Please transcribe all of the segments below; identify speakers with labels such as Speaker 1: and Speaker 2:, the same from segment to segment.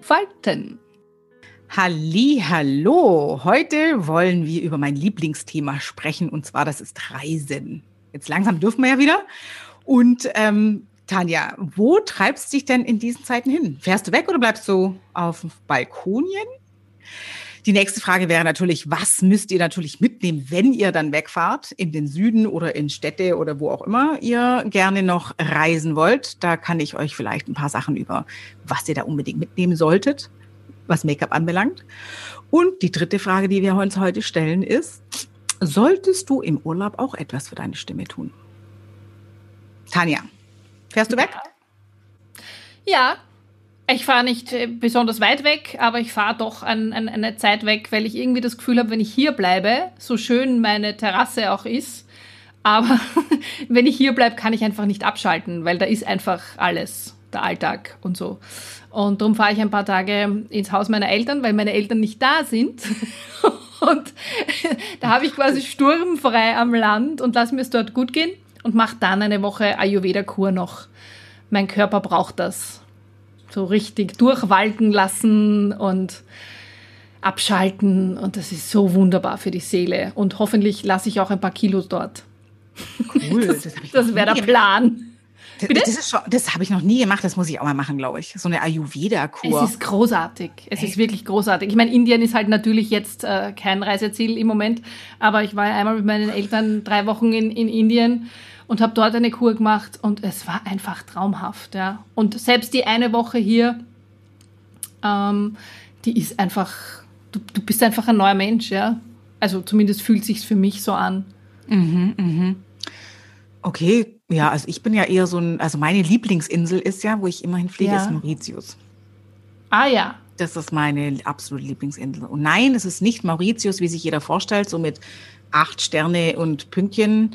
Speaker 1: entfalten. Halli, hallo. Heute wollen wir über mein Lieblingsthema sprechen und zwar das ist Reisen. Jetzt langsam dürfen wir ja wieder. Und ähm, Tanja, wo treibst du dich denn in diesen Zeiten hin? Fährst du weg oder bleibst du auf Balkonien? Die nächste Frage wäre natürlich, was müsst ihr natürlich mitnehmen, wenn ihr dann wegfahrt in den Süden oder in Städte oder wo auch immer ihr gerne noch reisen wollt? Da kann ich euch vielleicht ein paar Sachen über, was ihr da unbedingt mitnehmen solltet, was Make-up anbelangt. Und die dritte Frage, die wir uns heute stellen, ist, solltest du im Urlaub auch etwas für deine Stimme tun? Tanja, fährst du weg?
Speaker 2: Ja, ich fahre nicht äh, besonders weit weg, aber ich fahre doch an, an, eine Zeit weg, weil ich irgendwie das Gefühl habe, wenn ich hier bleibe, so schön meine Terrasse auch ist, aber wenn ich hier bleibe, kann ich einfach nicht abschalten, weil da ist einfach alles, der Alltag und so. Und darum fahre ich ein paar Tage ins Haus meiner Eltern, weil meine Eltern nicht da sind. Und da habe ich quasi sturmfrei am Land und lasse mir es dort gut gehen und mache dann eine Woche Ayurveda-Kur noch. Mein Körper braucht das so richtig durchwalken lassen und abschalten. Und das ist so wunderbar für die Seele. Und hoffentlich lasse ich auch ein paar Kilos dort.
Speaker 1: Cool,
Speaker 2: das, das, das wäre der Plan.
Speaker 1: Bitte? Das, das habe ich noch nie gemacht, das muss ich auch mal machen, glaube ich. So eine Ayurveda-Kur.
Speaker 2: Es ist großartig. Es Echt? ist wirklich großartig. Ich meine, Indien ist halt natürlich jetzt äh, kein Reiseziel im Moment, aber ich war ja einmal mit meinen Eltern drei Wochen in, in Indien und habe dort eine Kur gemacht und es war einfach traumhaft. Ja. Und selbst die eine Woche hier, ähm, die ist einfach, du, du bist einfach ein neuer Mensch, ja. Also zumindest fühlt sich für mich so an.
Speaker 1: Mhm, mhm. Okay, ja, also ich bin ja eher so ein, also meine Lieblingsinsel ist ja, wo ich immerhin fliege, ja. ist Mauritius.
Speaker 2: Ah ja.
Speaker 1: Das ist meine absolute Lieblingsinsel. Und nein, es ist nicht Mauritius, wie sich jeder vorstellt, so mit acht Sterne und Pünktchen,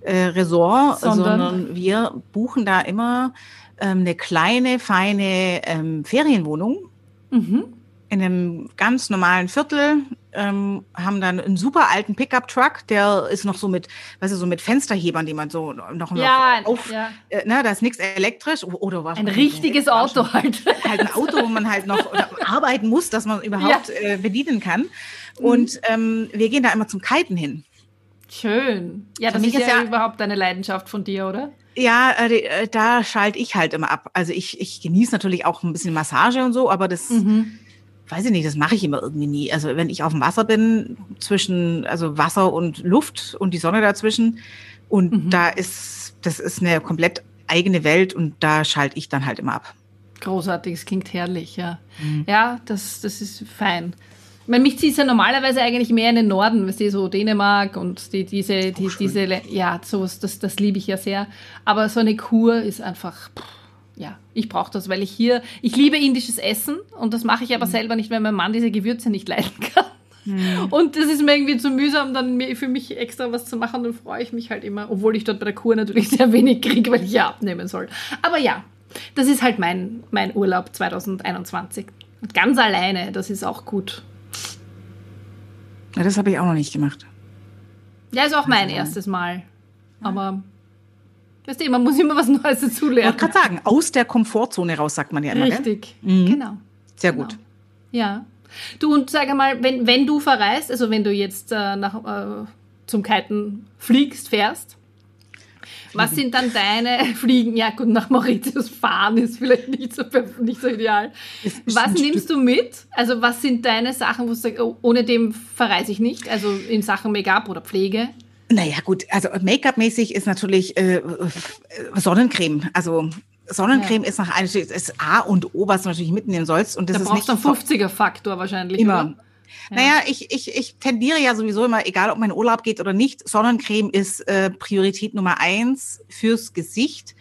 Speaker 1: äh, Resort, sondern, sondern, wir buchen da immer ähm, eine kleine, feine ähm, Ferienwohnung mhm. in einem ganz normalen Viertel. Ähm, haben dann einen super alten Pickup-Truck, der ist noch so mit, weißt du, so mit Fensterhebern, die man so noch,
Speaker 2: ja,
Speaker 1: noch auf,
Speaker 2: ja.
Speaker 1: äh, ne, da ist nichts elektrisch oder was?
Speaker 2: Ein richtiges Auto halt.
Speaker 1: Halt ein Auto, wo man halt noch arbeiten muss, dass man überhaupt ja. äh, bedienen kann. Und mhm. ähm, wir gehen da immer zum Kiten hin.
Speaker 2: Schön. Ja, das ist, ja, ja, überhaupt eine Leidenschaft von dir, oder?
Speaker 1: Ja, äh, äh, da schalte ich halt immer ab. Also ich, ich genieße natürlich auch ein bisschen Massage und so, aber das, mhm. weiß ich nicht, das mache ich immer irgendwie nie. Also wenn ich auf dem Wasser bin, zwischen, also Wasser und Luft und die Sonne dazwischen, und mhm. da ist, das ist eine komplett eigene Welt und da schalte ich dann halt immer ab.
Speaker 2: Großartig, es klingt herrlich, ja. Mhm. Ja, das, das ist fein. Meine, mich zieht es ja normalerweise eigentlich mehr in den Norden, weißt du, so Dänemark und die, diese, die, diese, ja, sowas, das, das liebe ich ja sehr. Aber so eine Kur ist einfach, pff, ja, ich brauche das, weil ich hier, ich liebe indisches Essen und das mache ich aber mhm. selber nicht, weil mein Mann diese Gewürze nicht leiden kann. Mhm. Und das ist mir irgendwie zu mühsam, dann für mich extra was zu machen, dann freue ich mich halt immer, obwohl ich dort bei der Kur natürlich sehr wenig kriege, weil ich ja abnehmen soll. Aber ja, das ist halt mein, mein Urlaub 2021. Und ganz alleine, das ist auch gut.
Speaker 1: Ja, das habe ich auch noch nicht gemacht.
Speaker 2: Ja, ist auch mein also, erstes Mal. Aber weißt du, man muss immer was Neues dazulernen.
Speaker 1: Ich wollte gerade sagen, aus der Komfortzone raus, sagt man ja immer.
Speaker 2: Richtig, mhm. genau.
Speaker 1: Sehr
Speaker 2: genau.
Speaker 1: gut.
Speaker 2: Ja. Du, und sag mal, wenn, wenn du verreist, also wenn du jetzt äh, nach, äh, zum Kiten fliegst, fährst, was sind dann deine Fliegen? Ja, gut, nach Mauritius fahren ist vielleicht nicht so, nicht so ideal. Was nimmst du mit? Also, was sind deine Sachen, wo du sagst, oh, ohne dem verreise ich nicht? Also in Sachen Make-up oder Pflege?
Speaker 1: Naja, gut, also Make-up-mäßig ist natürlich äh, Sonnencreme. Also Sonnencreme ja. ist nach einem ist A und O, was du natürlich mitnehmen sollst. Und das
Speaker 2: da
Speaker 1: ist
Speaker 2: brauchst nicht einen 50er-Faktor wahrscheinlich.
Speaker 1: Immer. Oder? Naja, ich, ich, ich tendiere ja sowieso immer, egal ob mein Urlaub geht oder nicht, Sonnencreme ist äh, Priorität Nummer eins fürs Gesicht.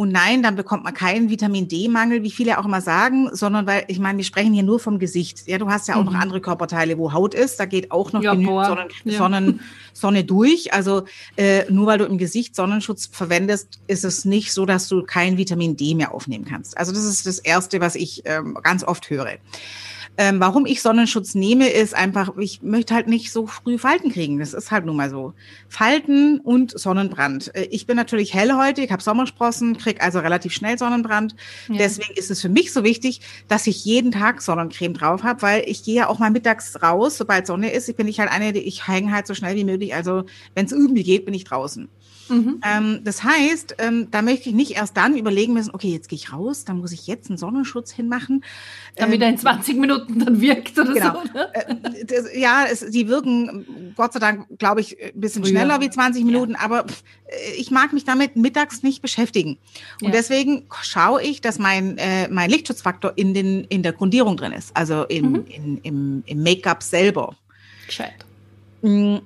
Speaker 1: Und nein, dann bekommt man keinen Vitamin D-Mangel, wie viele auch immer sagen, sondern weil, ich meine, wir sprechen hier nur vom Gesicht. Ja, du hast ja auch mhm. noch andere Körperteile, wo Haut ist, da geht auch noch ja, genügend Sonnen, ja. Sonnen, Sonne durch. Also äh, nur weil du im Gesicht Sonnenschutz verwendest, ist es nicht so, dass du kein Vitamin D mehr aufnehmen kannst. Also das ist das Erste, was ich ähm, ganz oft höre. Ähm, warum ich Sonnenschutz nehme, ist einfach, ich möchte halt nicht so früh Falten kriegen. Das ist halt nun mal so. Falten und Sonnenbrand. Äh, ich bin natürlich hellhäutig, habe Sommersprossen, kriege also relativ schnell Sonnenbrand. Ja. Deswegen ist es für mich so wichtig, dass ich jeden Tag Sonnencreme drauf habe, weil ich gehe ja auch mal mittags raus, sobald Sonne ist. Ich bin nicht halt eine, die ich hänge halt so schnell wie möglich. Also wenn es irgendwie geht, bin ich draußen. Mhm. Ähm, das heißt, ähm, da möchte ich nicht erst dann überlegen müssen, okay, jetzt gehe ich raus, dann muss ich jetzt einen Sonnenschutz hinmachen.
Speaker 2: Damit ähm, er in 20 Minuten dann wirkt oder genau. so. Ne?
Speaker 1: Äh, das, ja, es, die wirken Gott sei Dank, glaube ich, ein bisschen Früher. schneller wie 20 Minuten, ja. aber äh, ich mag mich damit mittags nicht beschäftigen. Und ja. deswegen schaue ich, dass mein, äh, mein Lichtschutzfaktor in, den, in der Grundierung drin ist, also in, mhm. in, im, im Make-up selber. Gescheit. Mm,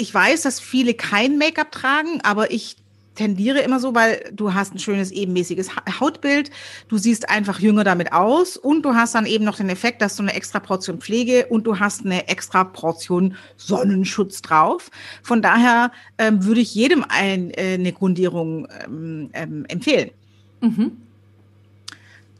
Speaker 1: ich weiß, dass viele kein Make-up tragen, aber ich tendiere immer so, weil du hast ein schönes ebenmäßiges Hautbild, du siehst einfach jünger damit aus und du hast dann eben noch den Effekt, dass du eine extra Portion Pflege und du hast eine extra Portion Sonnenschutz drauf. Von daher ähm, würde ich jedem ein, äh, eine Grundierung ähm, ähm, empfehlen. Mhm.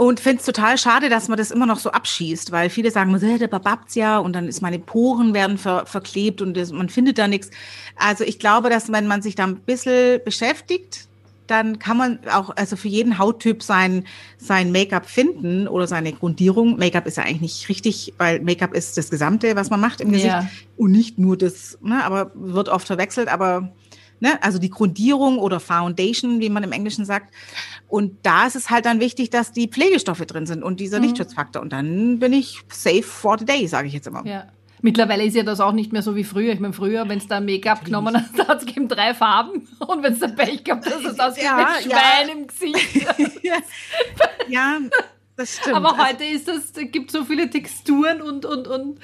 Speaker 1: Und finde es total schade, dass man das immer noch so abschießt, weil viele sagen, der bababt's ja und dann ist meine Poren werden ver verklebt und das, man findet da nichts. Also ich glaube, dass wenn man sich da ein bisschen beschäftigt, dann kann man auch, also für jeden Hauttyp sein, sein Make-up finden oder seine Grundierung. Make-up ist ja eigentlich nicht richtig, weil Make-up ist das Gesamte, was man macht im Gesicht ja. und nicht nur das, ne, aber wird oft verwechselt, aber ne, also die Grundierung oder Foundation, wie man im Englischen sagt. Und da ist es halt dann wichtig, dass die Pflegestoffe drin sind und dieser mhm. Lichtschutzfaktor. Und dann bin ich safe for the day, sage ich jetzt immer.
Speaker 2: Ja. Mittlerweile ist ja das auch nicht mehr so wie früher. Ich meine, früher, wenn es da Make-up genommen hat, hat es eben drei Farben. Und wenn es da Pech gab, dass es aus ja, mit Schwein ja. im Gesicht. ja, das stimmt. Aber also heute ist das, gibt so viele Texturen und, und, und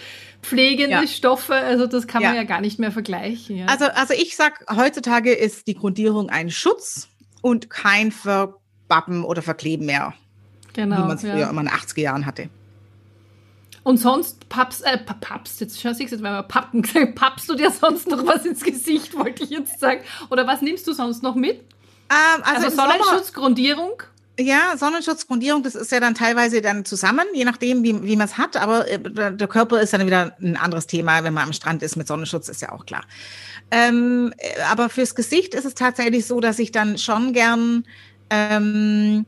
Speaker 2: pflegende ja. Stoffe. Also das kann man ja. ja gar nicht mehr vergleichen. Ja.
Speaker 1: Also, also ich sag, heutzutage ist die Grundierung ein Schutz und kein Ver Bappen oder Verkleben mehr. Genau. Wie man es früher immer in den 80er Jahren hatte.
Speaker 2: Und sonst pappst, äh, pappst, jetzt schau ich jetzt, wenn wir Pappen gesagt, pappst du dir sonst noch was ins Gesicht, wollte ich jetzt sagen. Oder was nimmst du sonst noch mit? Ähm, also, also Sonnenschutzgrundierung?
Speaker 1: Ja, Sonnenschutzgrundierung, das ist ja dann teilweise dann zusammen, je nachdem, wie, wie man es hat. Aber äh, der Körper ist dann wieder ein anderes Thema, wenn man am Strand ist mit Sonnenschutz, ist ja auch klar. Ähm, äh, aber fürs Gesicht ist es tatsächlich so, dass ich dann schon gern ähm,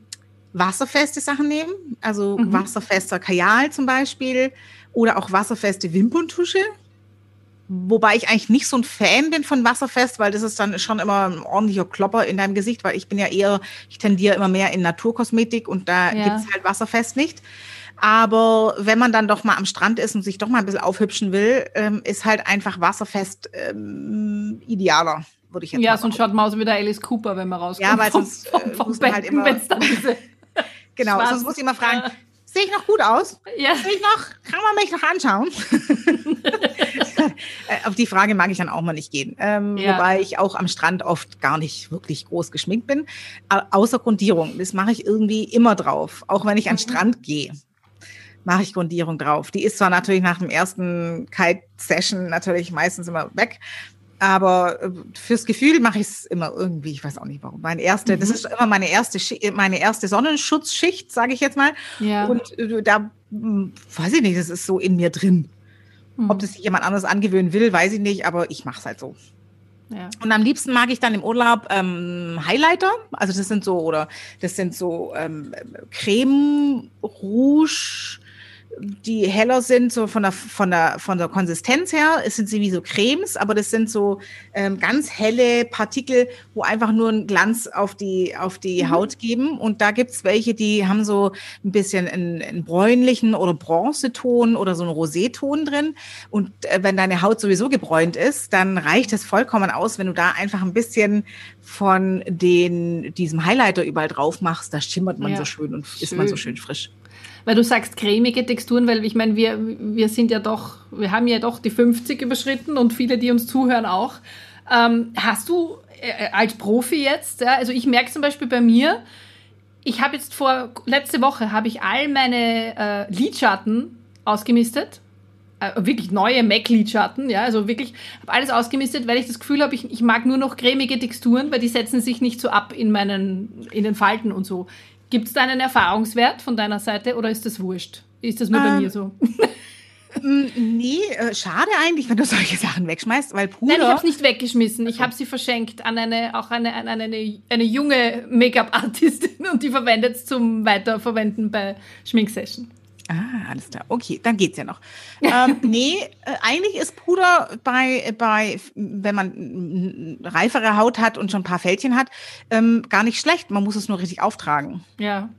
Speaker 1: wasserfeste Sachen nehmen, also mhm. wasserfester Kajal zum Beispiel oder auch wasserfeste Wimperntusche. Wobei ich eigentlich nicht so ein Fan bin von wasserfest, weil das ist dann schon immer ein ordentlicher Klopper in deinem Gesicht, weil ich bin ja eher, ich tendiere immer mehr in Naturkosmetik und da ja. gibt es halt wasserfest nicht. Aber wenn man dann doch mal am Strand ist und sich doch mal ein bisschen aufhübschen will, ähm, ist halt einfach wasserfest ähm, idealer würde ich jetzt
Speaker 2: Ja, sonst schaut man aus wie der Alice Cooper, wenn man rauskommt.
Speaker 1: Ja, weil sonst vom, vom, vom muss man halt immer, Genau, sonst muss ich immer fragen, sehe ich noch gut aus? Ja. Sehe ich noch, kann man mich noch anschauen? Auf die Frage mag ich dann auch mal nicht gehen. Ähm, ja. Wobei ich auch am Strand oft gar nicht wirklich groß geschminkt bin. Außer Grundierung. Das mache ich irgendwie immer drauf. Auch wenn ich mhm. an den Strand gehe, mache ich Grundierung drauf. Die ist zwar natürlich nach dem ersten Kite-Session natürlich meistens immer weg. Aber äh, fürs Gefühl mache ich es immer irgendwie, ich weiß auch nicht warum. Meine erste, mhm. das ist immer meine erste, meine erste Sonnenschutzschicht, sage ich jetzt mal. Ja. Und äh, da hm, weiß ich nicht, das ist so in mir drin. Mhm. Ob das sich jemand anderes angewöhnen will, weiß ich nicht, aber ich mache es halt so. Ja. Und am liebsten mag ich dann im Urlaub ähm, Highlighter. Also das sind so, oder das sind so ähm, Creme Rouge die heller sind, so von der, von der, von der Konsistenz her, es sind sie wie so Cremes, aber das sind so ähm, ganz helle Partikel, wo einfach nur einen Glanz auf die, auf die mhm. Haut geben. Und da gibt's welche, die haben so ein bisschen einen, einen bräunlichen oder Bronzeton oder so einen Roséton drin. Und äh, wenn deine Haut sowieso gebräunt ist, dann reicht es vollkommen aus, wenn du da einfach ein bisschen von den, diesem Highlighter überall drauf machst. Da schimmert man ja, so schön und schön. ist man so schön frisch
Speaker 2: weil du sagst cremige Texturen, weil ich meine, wir, wir sind ja doch, wir haben ja doch die 50 überschritten und viele, die uns zuhören, auch. Ähm, hast du äh, als Profi jetzt, ja, also ich merke zum Beispiel bei mir, ich habe jetzt vor, letzte Woche habe ich all meine äh, Lidschatten ausgemistet. Äh, wirklich neue MAC-Lidschatten, ja, also wirklich, habe alles ausgemistet, weil ich das Gefühl habe, ich, ich mag nur noch cremige Texturen, weil die setzen sich nicht so ab in meinen, in den Falten und so. Gibt es da einen Erfahrungswert von deiner Seite oder ist das wurscht? Ist das nur ähm, bei mir so?
Speaker 1: nee, äh, schade eigentlich, wenn du solche Sachen wegschmeißt, weil Puder...
Speaker 2: Nein, ich habe es nicht weggeschmissen. Ich habe sie verschenkt an eine, auch eine, an eine, eine junge Make-up-Artistin und die verwendet es zum Weiterverwenden bei Schminksession.
Speaker 1: Ah, alles klar. Okay, dann geht's ja noch. ähm, nee, äh, eigentlich ist Puder bei, bei, wenn man reifere Haut hat und schon ein paar Fältchen hat, ähm, gar nicht schlecht. Man muss es nur richtig auftragen.
Speaker 2: Ja.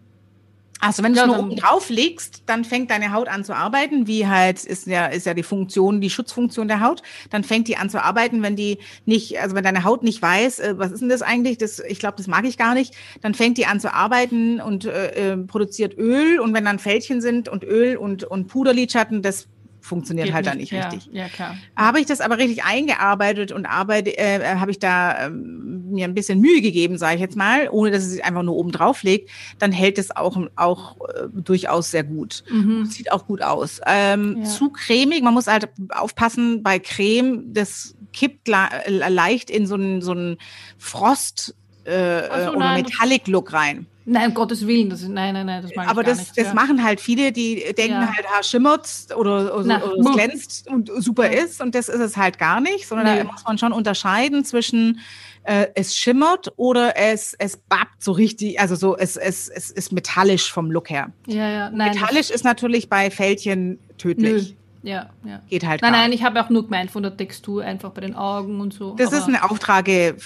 Speaker 1: Also wenn du es nur oben drauf legst, dann fängt deine Haut an zu arbeiten, wie halt ist ja, ist ja die Funktion, die Schutzfunktion der Haut. Dann fängt die an zu arbeiten, wenn die nicht, also wenn deine Haut nicht weiß, äh, was ist denn das eigentlich, das, ich glaube, das mag ich gar nicht, dann fängt die an zu arbeiten und äh, äh produziert Öl. Und wenn dann Fältchen sind und Öl und, und Puderlidschatten, das funktioniert Geht halt nicht. dann nicht
Speaker 2: ja,
Speaker 1: richtig.
Speaker 2: Ja, klar.
Speaker 1: Habe ich das aber richtig eingearbeitet und arbeite, äh, habe ich da ähm, mir ein bisschen Mühe gegeben, sage ich jetzt mal, ohne dass es sich einfach nur oben drauf legt, dann hält es auch, auch äh, durchaus sehr gut. Mhm. Sieht auch gut aus. Ähm, ja. Zu cremig, man muss halt aufpassen bei Creme, das kippt leicht in so einen, so einen Frost äh, so, oder Metallic-Look rein.
Speaker 2: Nein, um Gottes Willen, das, nein, nein, nein, das mag
Speaker 1: Aber
Speaker 2: ich gar
Speaker 1: das,
Speaker 2: nicht,
Speaker 1: das
Speaker 2: ja.
Speaker 1: machen halt viele, die denken ja. halt, ha, schimmert oder, oder, Na, oder es glänzt und super ja. ist und das ist es halt gar nicht, sondern nee. da muss man schon unterscheiden zwischen äh, es schimmert oder es, es babbt so richtig, also so, es, es, es ist metallisch vom Look her.
Speaker 2: Ja, ja, nein.
Speaker 1: Metallisch ist natürlich bei Fältchen tödlich.
Speaker 2: Nö. Ja, ja.
Speaker 1: Geht halt
Speaker 2: Nein, nein, ich habe auch nur gemeint von der Textur, einfach bei den Augen und so.
Speaker 1: Das ist eine Auftrage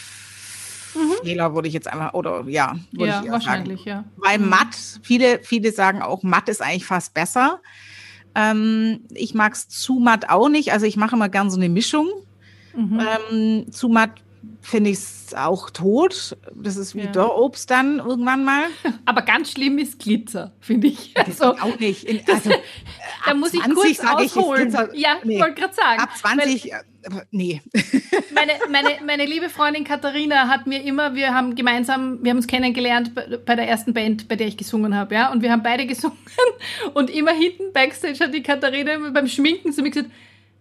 Speaker 1: mhm. Fehler, würde ich jetzt einfach, oder ja, würde
Speaker 2: ja,
Speaker 1: ich
Speaker 2: wahrscheinlich,
Speaker 1: sagen.
Speaker 2: ja.
Speaker 1: Weil mhm. matt, viele, viele sagen auch, matt ist eigentlich fast besser. Ähm, ich mag es zu matt auch nicht, also ich mache immer gern so eine Mischung. Mhm. Ähm, zu matt finde ich es auch tot. Das ist wie ja. Dörrobst dann irgendwann mal.
Speaker 2: Aber ganz schlimm ist Glitzer, finde ich.
Speaker 1: Also, auch nicht. In, also,
Speaker 2: da muss ich kurz ausholen. Ich, Glitzer,
Speaker 1: ja,
Speaker 2: nee. wollte gerade sagen.
Speaker 1: Ab 20, weil, nee.
Speaker 2: Meine, meine, meine liebe Freundin Katharina hat mir immer, wir haben gemeinsam, wir haben uns kennengelernt bei, bei der ersten Band, bei der ich gesungen habe, ja, und wir haben beide gesungen und immer hinten Backstage hat die Katharina beim Schminken zu mir gesagt,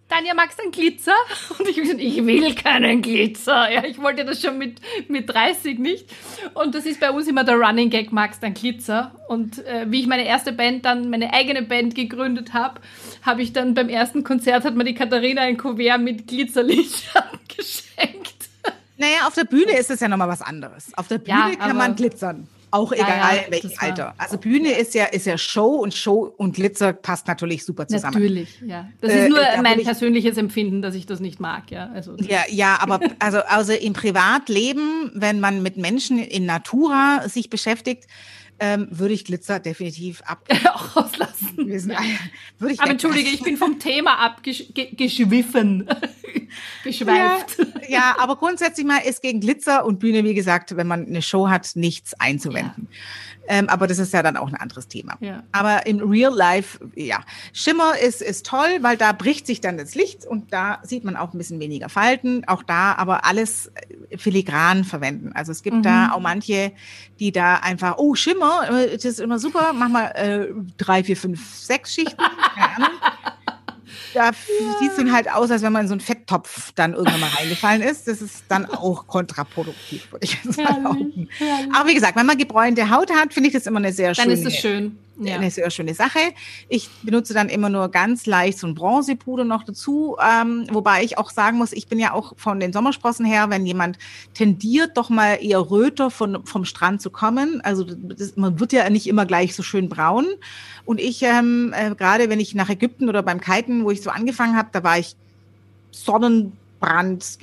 Speaker 2: Tanja, magst du einen Glitzer? Und ich gesagt, ich will keinen Glitzer. Ja, ich wollte das schon mit, mit 30 nicht. Und das ist bei uns immer der Running Gag, magst du einen Glitzer? Und äh, wie ich meine erste Band dann, meine eigene Band gegründet habe, habe ich dann beim ersten Konzert, hat mir die Katharina ein Kuvert mit Glitzerlichtern geschenkt.
Speaker 1: Naja, auf der Bühne ist es ja nochmal was anderes. Auf der Bühne ja, kann man glitzern. Auch egal ja, in welchem Alter. Also Bühne ist ja, ist ja Show und Show und Glitzer passt natürlich super zusammen.
Speaker 2: Natürlich, ja. Das ist nur äh, mein persönliches Empfinden, dass ich das nicht mag, ja. Also,
Speaker 1: ja, ja, aber also, also im Privatleben, wenn man mit Menschen in Natura sich beschäftigt, ähm, würde ich Glitzer definitiv ab
Speaker 2: auch rauslassen. Würde ich aber entschuldige, ich bin vom Thema abgeschwiffen. Geschweift.
Speaker 1: Ja, ja, aber grundsätzlich mal ist gegen Glitzer und Bühne, wie gesagt, wenn man eine Show hat, nichts einzuwenden. Ja. Ähm, aber das ist ja dann auch ein anderes Thema.
Speaker 2: Ja.
Speaker 1: Aber im Real Life, ja, Schimmer ist, ist toll, weil da bricht sich dann das Licht und da sieht man auch ein bisschen weniger Falten. Auch da aber alles äh, filigran verwenden. Also es gibt mhm. da auch manche, die da einfach, oh, Schimmer, äh, das ist immer super, mach mal äh, drei, vier, fünf, sechs Schichten. Keine Ahnung da ja. sieht es dann halt aus, als wenn man in so einen Fetttopf dann irgendwann mal reingefallen ist. Das ist dann auch kontraproduktiv, würde ich jetzt mal behaupten. Aber wie gesagt, wenn man gebräunte Haut hat, finde ich das immer eine sehr
Speaker 2: dann
Speaker 1: schöne,
Speaker 2: ist es schön.
Speaker 1: Ja. eine sehr schöne Sache. Ich benutze dann immer nur ganz leicht so ein Bronzepuder noch dazu, ähm, wobei ich auch sagen muss, ich bin ja auch von den Sommersprossen her, wenn jemand tendiert, doch mal eher röter von, vom Strand zu kommen. Also das, man wird ja nicht immer gleich so schön braun. Und ich, ähm, äh, gerade wenn ich nach Ägypten oder beim Kiten, wo ich so angefangen habe, da war ich Sonnenbrand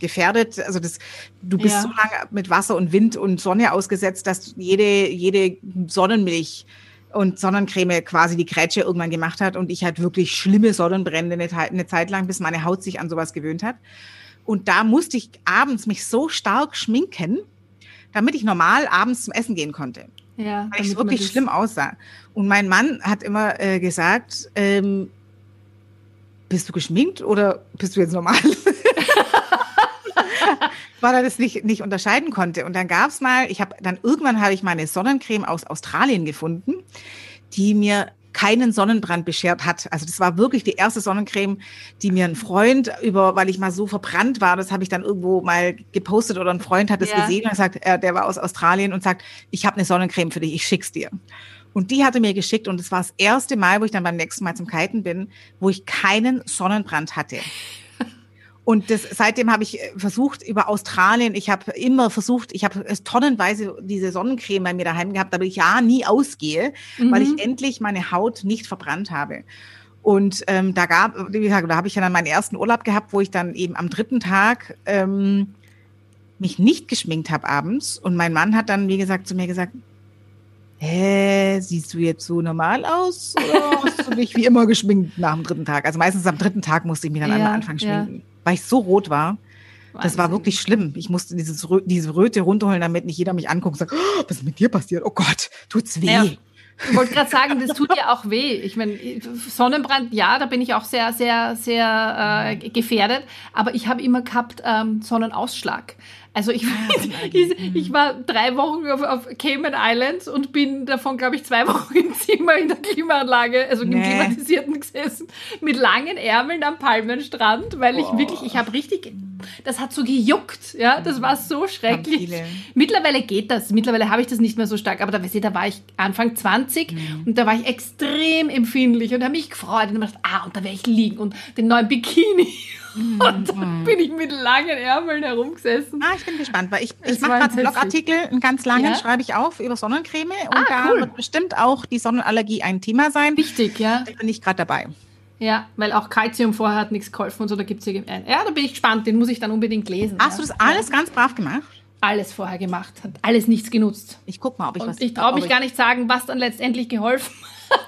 Speaker 1: gefährdet. Also das, du bist ja. so lange mit Wasser und Wind und Sonne ausgesetzt, dass jede, jede Sonnenmilch und Sonnencreme quasi die Grätsche irgendwann gemacht hat und ich halt wirklich schlimme Sonnenbrände eine, eine Zeit lang, bis meine Haut sich an sowas gewöhnt hat. Und da musste ich abends mich so stark schminken, damit ich normal abends zum Essen gehen konnte.
Speaker 2: Ja,
Speaker 1: weil ich wirklich schlimm aussah. Und mein Mann hat immer äh, gesagt, ähm, bist du geschminkt oder bist du jetzt normal? weil er das nicht, nicht unterscheiden konnte. Und dann gab es mal, ich habe dann irgendwann habe ich meine Sonnencreme aus Australien gefunden, die mir keinen Sonnenbrand beschert hat. Also das war wirklich die erste Sonnencreme, die mir ein Freund über, weil ich mal so verbrannt war, das habe ich dann irgendwo mal gepostet oder ein Freund hat das ja. gesehen und sagt, äh, der war aus Australien und sagt, ich habe eine Sonnencreme für dich, ich schick's dir. Und die hatte mir geschickt und es war das erste Mal, wo ich dann beim nächsten Mal zum Kiten bin, wo ich keinen Sonnenbrand hatte. Und das, seitdem habe ich äh, versucht über Australien, ich habe immer versucht, ich habe tonnenweise diese Sonnencreme bei mir daheim gehabt, damit ich ja nie ausgehe, mhm. weil ich mhm. endlich meine Haut nicht verbrannt habe. Und ähm, da gab, wie gesagt, da habe ich ja dann meinen ersten Urlaub gehabt, wo ich dann eben am dritten Tag ähm, mich nicht geschminkt habe abends. Und mein Mann hat dann, wie gesagt, zu mir gesagt, hä, siehst du jetzt so normal aus oder hast du dich wie immer geschminkt nach dem dritten Tag? Also meistens am dritten Tag musste ich mich dann ja, einmal anfangen schminken. Ja weil ich so rot war. Wahnsinn. Das war wirklich schlimm. Ich musste dieses, diese Röte runterholen, damit nicht jeder mich anguckt und sagt, oh, was ist mit dir passiert? Oh Gott, tut's weh. Ja.
Speaker 2: Ich wollte gerade sagen, das tut ja auch weh. Ich meine, Sonnenbrand, ja, da bin ich auch sehr, sehr, sehr äh, gefährdet. Aber ich habe immer gehabt ähm, Sonnenausschlag. Also ich, ich, ich, war drei Wochen auf, auf Cayman Islands und bin davon, glaube ich, zwei Wochen im Zimmer in der Klimaanlage, also im nee. klimatisierten gesessen, mit langen Ärmeln am Palmenstrand, weil ich oh. wirklich, ich habe richtig, das hat so gejuckt, ja, das war so schrecklich. Mittlerweile geht das, mittlerweile habe ich das nicht mehr so stark, aber da, weißt du, da war ich Anfang 20 mhm. und da war ich extrem empfindlich und habe mich gefreut und gedacht, ah, und da werde ich liegen und den neuen Bikini und dann mhm. bin ich mit langen Ärmeln herumgesessen.
Speaker 1: Ah, ich bin gespannt, weil ich, ich mache gerade einen Blogartikel, einen ganz langen, ja? schreibe ich auf über Sonnencreme. Und ah, da cool. wird bestimmt auch die Sonnenallergie ein Thema sein.
Speaker 2: Wichtig, ja.
Speaker 1: Da bin ich gerade dabei.
Speaker 2: Ja, weil auch Kalzium vorher hat nichts geholfen und so, da gibt es ja Ja, da bin ich gespannt, den muss ich dann unbedingt lesen.
Speaker 1: Hast
Speaker 2: ja.
Speaker 1: du das alles ganz brav gemacht?
Speaker 2: Alles vorher gemacht, hat alles nichts genutzt.
Speaker 1: Ich guck mal, ob ich
Speaker 2: und
Speaker 1: was.
Speaker 2: Ich traue mich gar nicht sagen, was dann letztendlich geholfen hat.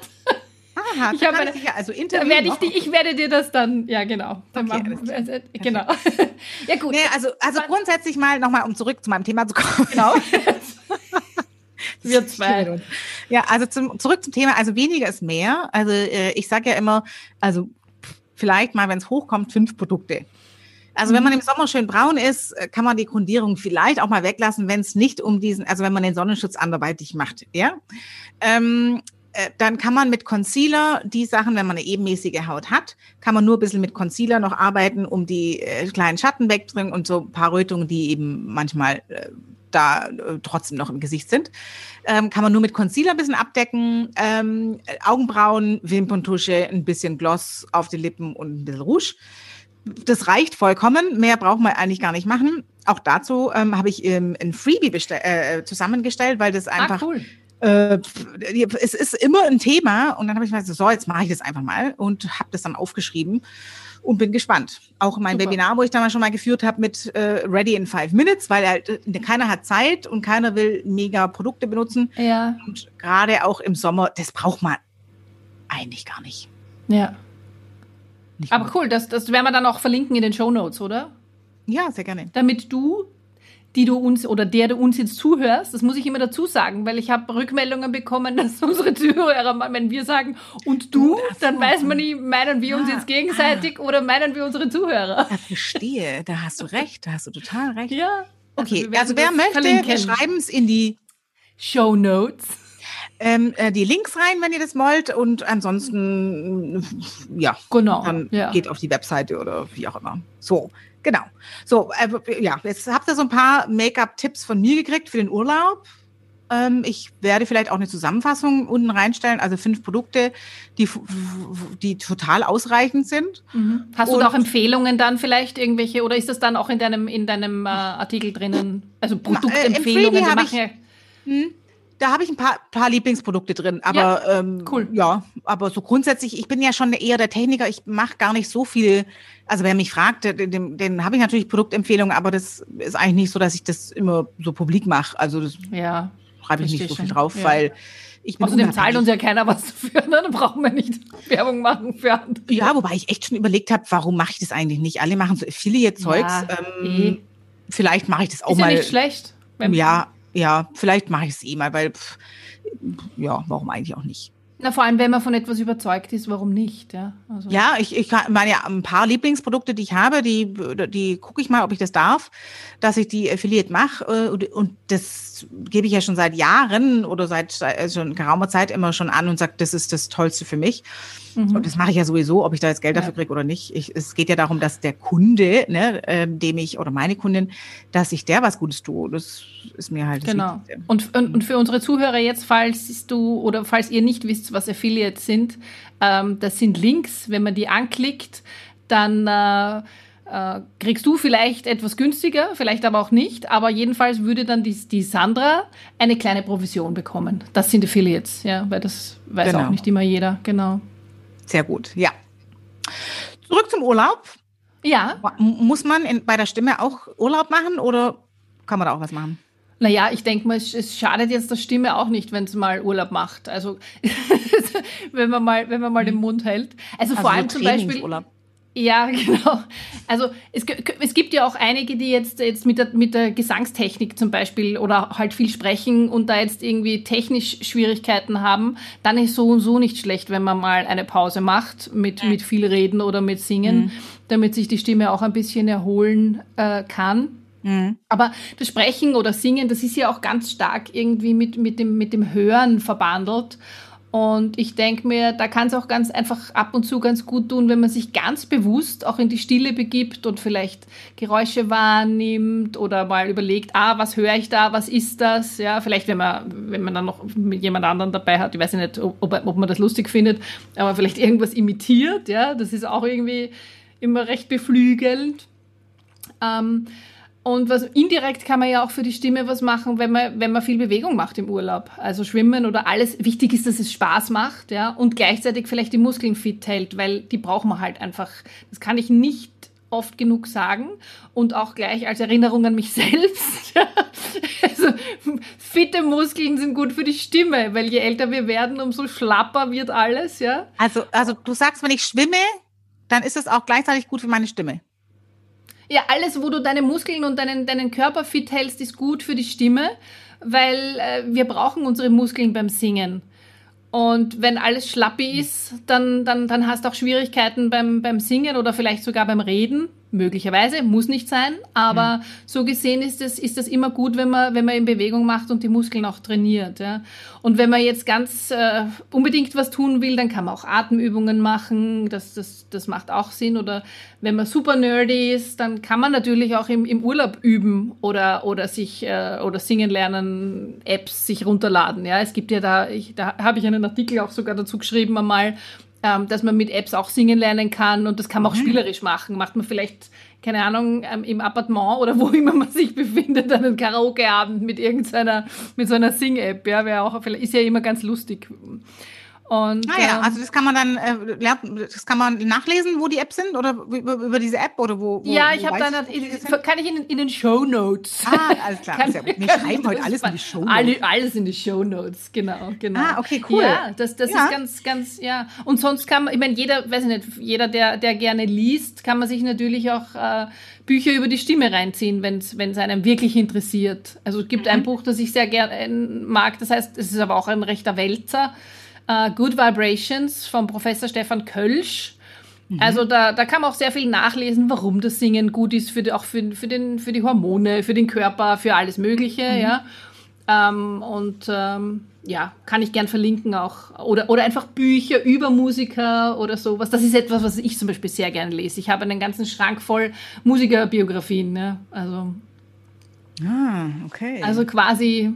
Speaker 1: Aha, ich habe sicher, also Interview
Speaker 2: werde ich, die, ich werde dir das dann, ja genau. Dann okay, machen, also, genau.
Speaker 1: ja gut. Nee, also, also grundsätzlich mal nochmal, um zurück zu meinem Thema zu kommen. Genau.
Speaker 2: Wir zwei.
Speaker 1: Ja, also zum, zurück zum Thema. Also weniger ist mehr. Also äh, ich sage ja immer, also vielleicht mal, wenn es hochkommt, fünf Produkte. Also wenn man mhm. im Sommer schön braun ist, äh, kann man die Grundierung vielleicht auch mal weglassen, wenn es nicht um diesen, also wenn man den Sonnenschutz anderweitig macht, ja. Ähm, äh, dann kann man mit Concealer die Sachen, wenn man eine ebenmäßige Haut hat, kann man nur ein bisschen mit Concealer noch arbeiten, um die äh, kleinen Schatten wegzubringen und so ein paar Rötungen, die eben manchmal äh, da äh, trotzdem noch im Gesicht sind. Ähm, kann man nur mit Concealer ein bisschen abdecken. Ähm, Augenbrauen, Wimperntusche, ein bisschen Gloss auf die Lippen und ein bisschen Rouge. Das reicht vollkommen. Mehr braucht man eigentlich gar nicht machen. Auch dazu ähm, habe ich ähm, ein Freebie äh, zusammengestellt, weil das ah, einfach ah, cool äh, es ist immer ein Thema und dann habe ich mir gesagt, so, jetzt mache ich das einfach mal und habe das dann aufgeschrieben und bin gespannt. Auch mein Super. Webinar, wo ich damals schon mal geführt habe mit äh, Ready in Five Minutes, weil halt äh, keiner hat Zeit und keiner will mega Produkte benutzen.
Speaker 2: Ja.
Speaker 1: Und gerade auch im Sommer, das braucht man eigentlich gar nicht.
Speaker 2: Ja. Nicht Aber cool, das, das werden wir dann auch verlinken in den Show Notes, oder?
Speaker 1: Ja, sehr gerne.
Speaker 2: Damit du die du uns oder der du uns jetzt zuhörst, das muss ich immer dazu sagen, weil ich habe Rückmeldungen bekommen, dass unsere Zuhörer, wenn wir sagen und du, dann weiß man nicht, meinen wir uns ah, jetzt gegenseitig ah. oder meinen wir unsere Zuhörer.
Speaker 1: Ja, verstehe, da hast du recht, da hast du total recht.
Speaker 2: Ja.
Speaker 1: Okay, also, also wer möchte, wir schreiben es in die
Speaker 2: Show Notes.
Speaker 1: Ähm, äh, die Links rein, wenn ihr das wollt. Und ansonsten, ja,
Speaker 2: genau,
Speaker 1: dann
Speaker 2: ja.
Speaker 1: geht auf die Webseite oder wie auch immer. So, Genau. So, äh, ja, jetzt habt ihr so ein paar Make-up-Tipps von mir gekriegt für den Urlaub. Ähm, ich werde vielleicht auch eine Zusammenfassung unten reinstellen, also fünf Produkte, die, die total ausreichend sind.
Speaker 2: Mhm. Hast Und, du da auch Empfehlungen dann vielleicht irgendwelche oder ist das dann auch in deinem, in deinem äh, Artikel drinnen? Also Produktempfehlungen?
Speaker 1: Äh, ich, hm, da habe ich ein paar, paar Lieblingsprodukte drin, aber ja, ähm, cool. ja, aber so grundsätzlich, ich bin ja schon eher der Techniker, ich mache gar nicht so viel also wer mich fragt, den, den habe ich natürlich Produktempfehlungen, aber das ist eigentlich nicht so, dass ich das immer so publik mache. Also das
Speaker 2: ja,
Speaker 1: schreibe ich nicht so viel drauf, ja. weil ich bin
Speaker 2: Außerdem zahlt uns ja keiner was dafür, ne? dann brauchen wir nicht Werbung machen für andere.
Speaker 1: Ja, wobei ich echt schon überlegt habe, warum mache ich das eigentlich nicht? Alle machen so Affiliate-Zeugs. Ja, ähm, eh. Vielleicht mache ich das auch
Speaker 2: ist
Speaker 1: mal.
Speaker 2: Ist ja nicht schlecht.
Speaker 1: Ja, ja, vielleicht mache ich es eh mal, weil pff, ja, warum eigentlich auch nicht?
Speaker 2: Na, vor allem, wenn man von etwas überzeugt ist, warum nicht? Ja,
Speaker 1: also. ja ich, ich meine, ja, ein paar Lieblingsprodukte, die ich habe, die, die gucke ich mal, ob ich das darf, dass ich die Affiliate mache. Äh, und, und das gebe ich ja schon seit Jahren oder seit also schon geraumer Zeit immer schon an und sage, das ist das Tollste für mich. Mhm. Und das mache ich ja sowieso, ob ich da jetzt Geld dafür kriege oder nicht. Ich, es geht ja darum, dass der Kunde, ne, ähm, dem ich oder meine Kundin, dass ich der was Gutes tue. Das ist mir halt
Speaker 2: das Genau. Und, und, und für unsere Zuhörer jetzt, falls du oder falls ihr nicht wisst, was Affiliates sind, ähm, das sind Links. Wenn man die anklickt, dann äh, äh, kriegst du vielleicht etwas günstiger, vielleicht aber auch nicht. Aber jedenfalls würde dann die, die Sandra eine kleine Provision bekommen. Das sind Affiliates, ja, weil das weiß genau. auch nicht immer jeder. Genau.
Speaker 1: Sehr gut, ja. Zurück zum Urlaub.
Speaker 2: Ja.
Speaker 1: Muss man in, bei der Stimme auch Urlaub machen oder kann man da auch was machen?
Speaker 2: Naja, ich denke mal, es, es, schadet jetzt der Stimme auch nicht, wenn es mal Urlaub macht. Also wenn man mal, wenn man mal den Mund hält. Also, also vor allem zum Beispiel. Ja, genau. Also es, es gibt ja auch einige, die jetzt, jetzt mit, der, mit der Gesangstechnik zum Beispiel oder halt viel sprechen und da jetzt irgendwie technisch Schwierigkeiten haben. Dann ist so und so nicht schlecht, wenn man mal eine Pause macht mit, mit viel Reden oder mit Singen, mhm. damit sich die Stimme auch ein bisschen erholen äh, kann. Mhm. Aber das Sprechen oder Singen, das ist ja auch ganz stark irgendwie mit, mit, dem, mit dem Hören verbandelt. Und ich denke mir, da kann es auch ganz einfach ab und zu ganz gut tun, wenn man sich ganz bewusst auch in die Stille begibt und vielleicht Geräusche wahrnimmt oder mal überlegt, ah, was höre ich da, was ist das? Ja, vielleicht, wenn man, wenn man dann noch jemand anderen dabei hat, ich weiß nicht, ob, ob man das lustig findet, aber vielleicht irgendwas imitiert, ja, das ist auch irgendwie immer recht beflügelnd. Ähm, und was indirekt kann man ja auch für die Stimme was machen, wenn man, wenn man viel Bewegung macht im Urlaub. Also schwimmen oder alles. Wichtig ist, dass es Spaß macht, ja, und gleichzeitig vielleicht die Muskeln fit hält, weil die brauchen wir halt einfach. Das kann ich nicht oft genug sagen und auch gleich als Erinnerung an mich selbst. also fitte Muskeln sind gut für die Stimme, weil je älter wir werden, umso schlapper wird alles, ja.
Speaker 1: Also, also du sagst, wenn ich schwimme, dann ist es auch gleichzeitig gut für meine Stimme.
Speaker 2: Ja, alles, wo du deine Muskeln und deinen, deinen Körper fit hältst, ist gut für die Stimme, weil äh, wir brauchen unsere Muskeln beim Singen. Und wenn alles schlappi ist, dann, dann, dann hast du auch Schwierigkeiten beim, beim Singen oder vielleicht sogar beim Reden möglicherweise, muss nicht sein, aber mhm. so gesehen ist es ist das immer gut, wenn man wenn man in Bewegung macht und die Muskeln auch trainiert, ja. Und wenn man jetzt ganz äh, unbedingt was tun will, dann kann man auch Atemübungen machen, das das das macht auch Sinn oder wenn man super nerdy ist, dann kann man natürlich auch im, im Urlaub üben oder oder sich äh, oder singen lernen, Apps sich runterladen, ja. Es gibt ja da ich, da habe ich einen Artikel auch sogar dazu geschrieben einmal ähm, dass man mit Apps auch singen lernen kann und das kann man auch mhm. spielerisch machen. Macht man vielleicht, keine Ahnung, ähm, im Appartement oder wo immer man sich befindet, einen Karaoke-Abend mit irgendeiner, mit so einer Sing-App, ja, wäre auch, ist ja immer ganz lustig.
Speaker 1: Und, ah ja, ähm, also das kann man dann, äh, das kann man nachlesen, wo die Apps sind oder über, über diese App oder wo? wo
Speaker 2: ja, ich habe dann, kann ich in, in den Show Notes.
Speaker 1: Ah, alles klar. Kann, ja Wir schreiben heute alles in die Show
Speaker 2: Notes. alles in die Show Notes, genau, genau.
Speaker 1: Ah, okay, cool.
Speaker 2: Ja, das, das ja. ist ganz, ganz, ja. Und sonst kann man, ich meine, jeder, weiß ich nicht, jeder, der, der gerne liest, kann man sich natürlich auch äh, Bücher über die Stimme reinziehen, wenn es einem wirklich interessiert. Also es gibt mhm. ein Buch, das ich sehr gerne äh, mag, das heißt, es ist aber auch ein rechter Wälzer. Uh, Good Vibrations vom Professor Stefan Kölsch. Mhm. Also da, da kann man auch sehr viel nachlesen, warum das Singen gut ist, für die, auch für, für, den, für die Hormone, für den Körper, für alles Mögliche, mhm. ja. Ähm, und ähm, ja, kann ich gern verlinken auch. Oder, oder einfach Bücher über Musiker oder sowas. Das ist etwas, was ich zum Beispiel sehr gerne lese. Ich habe einen ganzen Schrank voll Musikerbiografien. Ne? Also,
Speaker 1: ah, okay.
Speaker 2: Also quasi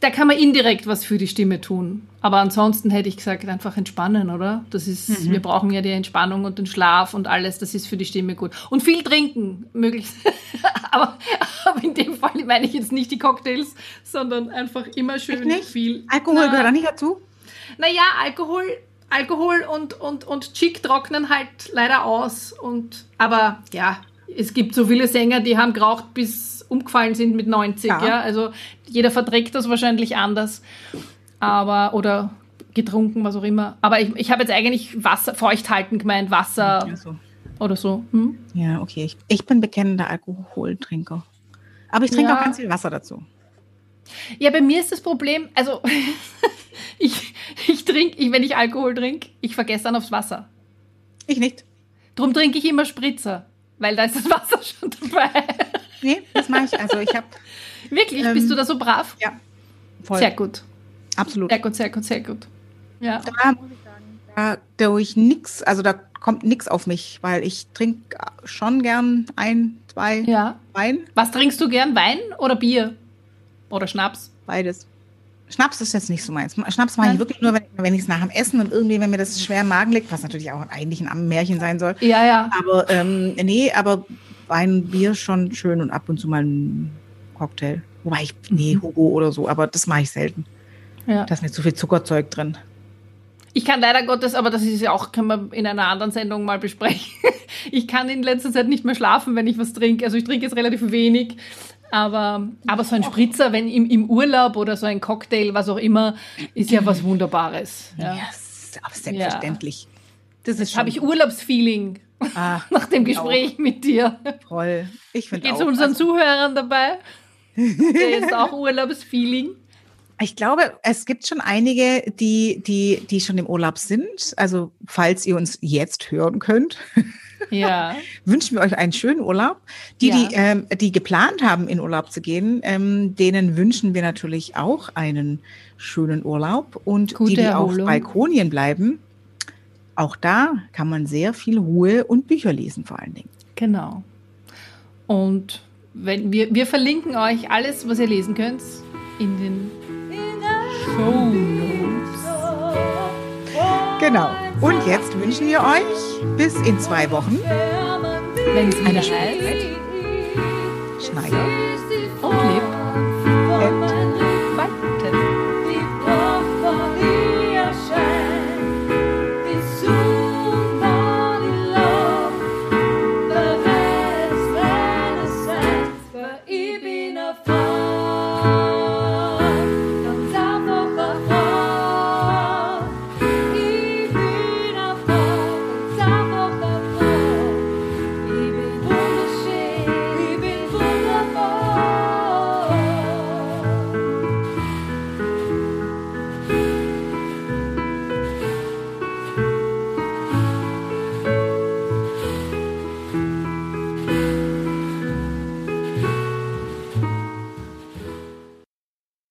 Speaker 2: da kann man indirekt was für die Stimme tun. Aber ansonsten hätte ich gesagt, einfach entspannen, oder? Das ist, mhm. wir brauchen ja die Entspannung und den Schlaf und alles, das ist für die Stimme gut. Und viel trinken, möglichst. aber, aber in dem Fall meine ich jetzt nicht die Cocktails, sondern einfach immer schön
Speaker 1: nicht?
Speaker 2: viel.
Speaker 1: Alkohol gehört da nicht dazu?
Speaker 2: Naja, Alkohol, Alkohol und, und, und Chick trocknen halt leider aus. Und, aber ja, es gibt so viele Sänger, die haben geraucht bis umgefallen sind mit 90. Ja. ja. Also jeder verträgt das wahrscheinlich anders. Aber, oder getrunken, was auch immer. Aber ich, ich habe jetzt eigentlich Wasser, feucht halten gemeint, Wasser ja, so. oder so. Hm?
Speaker 1: Ja, okay. Ich, ich bin bekennender Alkoholtrinker. Aber ich trinke ja. auch ganz viel Wasser dazu.
Speaker 2: Ja, bei mir ist das Problem, also ich, ich, trinke, ich, wenn ich Alkohol trinke, ich vergesse dann aufs Wasser.
Speaker 1: Ich nicht.
Speaker 2: Drum trinke ich immer Spritzer, weil da ist das Wasser schon dabei.
Speaker 1: Nee, das mache ich. Also ich habe.
Speaker 2: Wirklich? Ähm, Bist du da so brav?
Speaker 1: Ja.
Speaker 2: Voll. Sehr gut.
Speaker 1: Absolut.
Speaker 2: Sehr gut, sehr gut, sehr gut. Ja.
Speaker 1: Da muss ich sagen, da durch nichts, also da kommt nichts auf mich, weil ich trinke schon gern ein, zwei
Speaker 2: ja.
Speaker 1: Wein.
Speaker 2: Was trinkst du gern? Wein oder Bier? Oder Schnaps?
Speaker 1: Beides. Schnaps ist jetzt nicht so meins. Schnaps mache ich wirklich nur, wenn, wenn ich es nach dem Essen und irgendwie, wenn mir das schwer im Magen liegt, was natürlich auch eigentlich ein Märchen sein soll.
Speaker 2: Ja, ja.
Speaker 1: Aber ähm, nee, aber Wein, Bier schon schön und ab und zu mal ein Cocktail. Wobei ich, nee. Hugo oder so, aber das mache ich selten. Ja. Da ist nicht so viel Zuckerzeug drin.
Speaker 2: Ich kann leider Gottes, aber das ist ja auch, können wir in einer anderen Sendung mal besprechen. Ich kann in letzter Zeit nicht mehr schlafen, wenn ich was trinke. Also ich trinke jetzt relativ wenig. Aber, aber so ein Spritzer, wenn im, im Urlaub oder so ein Cocktail, was auch immer, ist ja was Wunderbares. Ja,
Speaker 1: yes, selbstverständlich. Ja.
Speaker 2: Das ist habe ich Urlaubsfeeling ah, nach dem Gespräch auch. mit dir.
Speaker 1: Toll. Ich finde
Speaker 2: Geht es unseren also, Zuhörern dabei? Der ist auch Urlaubsfeeling.
Speaker 1: Ich glaube, es gibt schon einige, die, die, die schon im Urlaub sind. Also, falls ihr uns jetzt hören könnt.
Speaker 2: Ja.
Speaker 1: Wünschen wir euch einen schönen Urlaub. Die, ja. die, ähm, die geplant haben, in Urlaub zu gehen, ähm, denen wünschen wir natürlich auch einen schönen Urlaub. Und Gute die, die Erholung. auf Balkonien bleiben, auch da kann man sehr viel Ruhe und Bücher lesen, vor allen Dingen.
Speaker 2: Genau. Und wenn wir, wir verlinken euch alles, was ihr lesen könnt, in den Show Notes.
Speaker 1: Genau. Und jetzt wünschen wir euch bis in zwei Wochen,
Speaker 2: wenn es heißt,
Speaker 1: Schneider.
Speaker 2: Und lebt